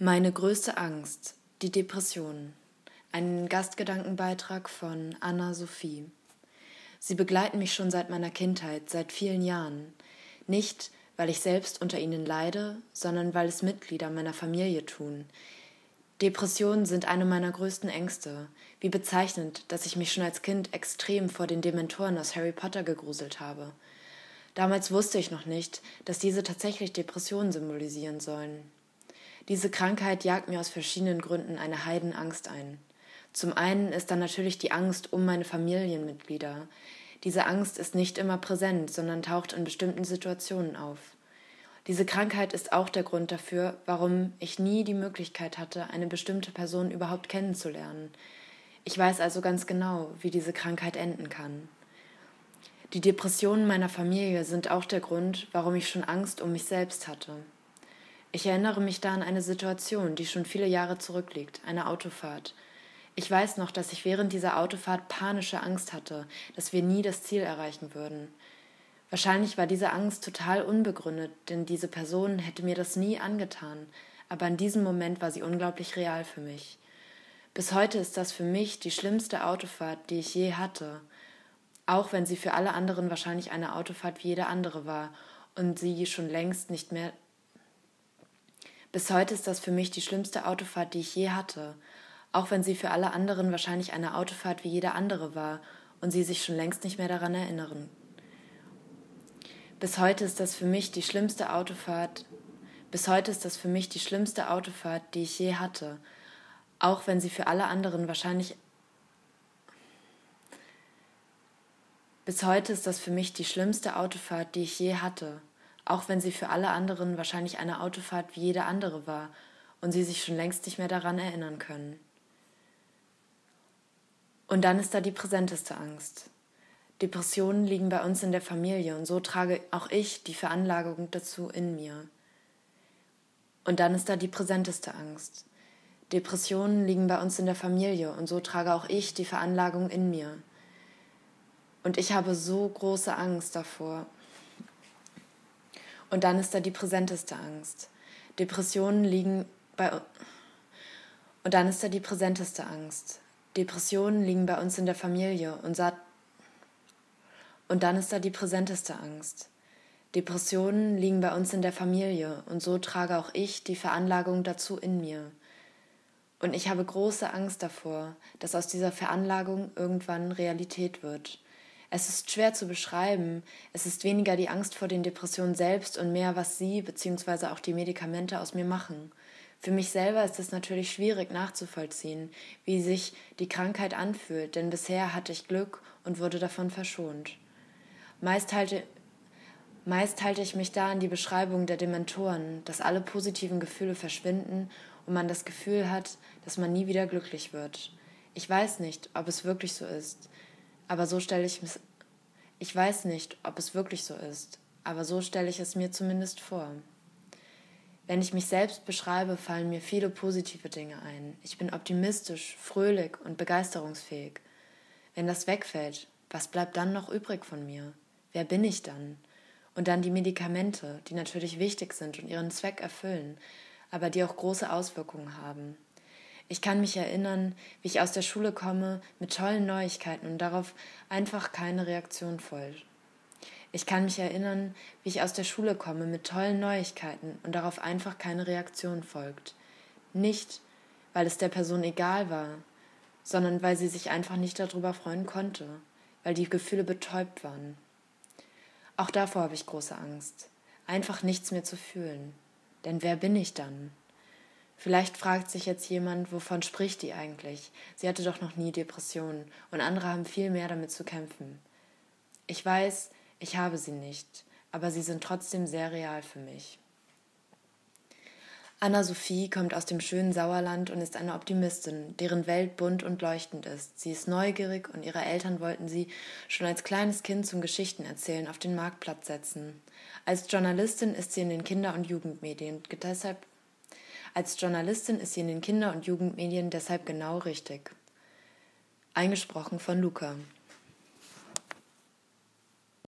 Meine größte Angst, die Depression. Ein Gastgedankenbeitrag von Anna Sophie. Sie begleiten mich schon seit meiner Kindheit, seit vielen Jahren. Nicht, weil ich selbst unter ihnen leide, sondern weil es Mitglieder meiner Familie tun. Depressionen sind eine meiner größten Ängste. Wie bezeichnend, dass ich mich schon als Kind extrem vor den Dementoren aus Harry Potter gegruselt habe. Damals wusste ich noch nicht, dass diese tatsächlich Depressionen symbolisieren sollen. Diese Krankheit jagt mir aus verschiedenen Gründen eine Heidenangst ein. Zum einen ist dann natürlich die Angst um meine Familienmitglieder. Diese Angst ist nicht immer präsent, sondern taucht in bestimmten Situationen auf. Diese Krankheit ist auch der Grund dafür, warum ich nie die Möglichkeit hatte, eine bestimmte Person überhaupt kennenzulernen. Ich weiß also ganz genau, wie diese Krankheit enden kann. Die Depressionen meiner Familie sind auch der Grund, warum ich schon Angst um mich selbst hatte. Ich erinnere mich da an eine Situation, die schon viele Jahre zurückliegt, eine Autofahrt. Ich weiß noch, dass ich während dieser Autofahrt panische Angst hatte, dass wir nie das Ziel erreichen würden. Wahrscheinlich war diese Angst total unbegründet, denn diese Person hätte mir das nie angetan, aber in diesem Moment war sie unglaublich real für mich. Bis heute ist das für mich die schlimmste Autofahrt, die ich je hatte, auch wenn sie für alle anderen wahrscheinlich eine Autofahrt wie jede andere war und sie schon längst nicht mehr bis heute ist das für mich die schlimmste Autofahrt, die ich je hatte, auch wenn sie für alle anderen wahrscheinlich eine Autofahrt wie jede andere war und sie sich schon längst nicht mehr daran erinnern. Bis heute ist das für mich die schlimmste Autofahrt, bis heute ist das für mich die schlimmste Autofahrt, die ich je hatte, auch wenn sie für alle anderen wahrscheinlich Bis heute ist das für mich die schlimmste Autofahrt, die ich je hatte, auch wenn sie für alle anderen wahrscheinlich eine Autofahrt wie jede andere war und sie sich schon längst nicht mehr daran erinnern können. Und dann ist da die präsenteste Angst. Depressionen liegen bei uns in der Familie und so trage auch ich die Veranlagung dazu in mir. Und dann ist da die präsenteste Angst. Depressionen liegen bei uns in der Familie und so trage auch ich die Veranlagung in mir. Und ich habe so große Angst davor, und dann ist da die präsenteste Angst. Depressionen liegen bei und dann ist da die präsenteste Angst. Depressionen liegen bei uns in der Familie und Sa und dann ist da die präsenteste Angst. Depressionen liegen bei uns in der Familie und so trage auch ich die Veranlagung dazu in mir. Und ich habe große Angst davor, dass aus dieser Veranlagung irgendwann Realität wird. Es ist schwer zu beschreiben. Es ist weniger die Angst vor den Depressionen selbst und mehr, was sie bzw. auch die Medikamente aus mir machen. Für mich selber ist es natürlich schwierig nachzuvollziehen, wie sich die Krankheit anfühlt, denn bisher hatte ich Glück und wurde davon verschont. Meist halte, meist halte ich mich da an die Beschreibung der Dementoren, dass alle positiven Gefühle verschwinden und man das Gefühl hat, dass man nie wieder glücklich wird. Ich weiß nicht, ob es wirklich so ist. Aber so stelle ich es. Ich weiß nicht, ob es wirklich so ist, aber so stelle ich es mir zumindest vor. Wenn ich mich selbst beschreibe, fallen mir viele positive Dinge ein. Ich bin optimistisch, fröhlich und begeisterungsfähig. Wenn das wegfällt, was bleibt dann noch übrig von mir? Wer bin ich dann? Und dann die Medikamente, die natürlich wichtig sind und ihren Zweck erfüllen, aber die auch große Auswirkungen haben. Ich kann mich erinnern, wie ich aus der Schule komme mit tollen Neuigkeiten und darauf einfach keine Reaktion folgt. Ich kann mich erinnern, wie ich aus der Schule komme mit tollen Neuigkeiten und darauf einfach keine Reaktion folgt. Nicht, weil es der Person egal war, sondern weil sie sich einfach nicht darüber freuen konnte, weil die Gefühle betäubt waren. Auch davor habe ich große Angst, einfach nichts mehr zu fühlen. Denn wer bin ich dann? Vielleicht fragt sich jetzt jemand, wovon spricht die eigentlich? Sie hatte doch noch nie Depressionen und andere haben viel mehr damit zu kämpfen. Ich weiß, ich habe sie nicht, aber sie sind trotzdem sehr real für mich. Anna-Sophie kommt aus dem schönen Sauerland und ist eine Optimistin, deren Welt bunt und leuchtend ist. Sie ist neugierig und ihre Eltern wollten sie schon als kleines Kind zum Geschichtenerzählen auf den Marktplatz setzen. Als Journalistin ist sie in den Kinder- und Jugendmedien deshalb als Journalistin ist sie in den Kinder- und Jugendmedien deshalb genau richtig. Eingesprochen von Luca.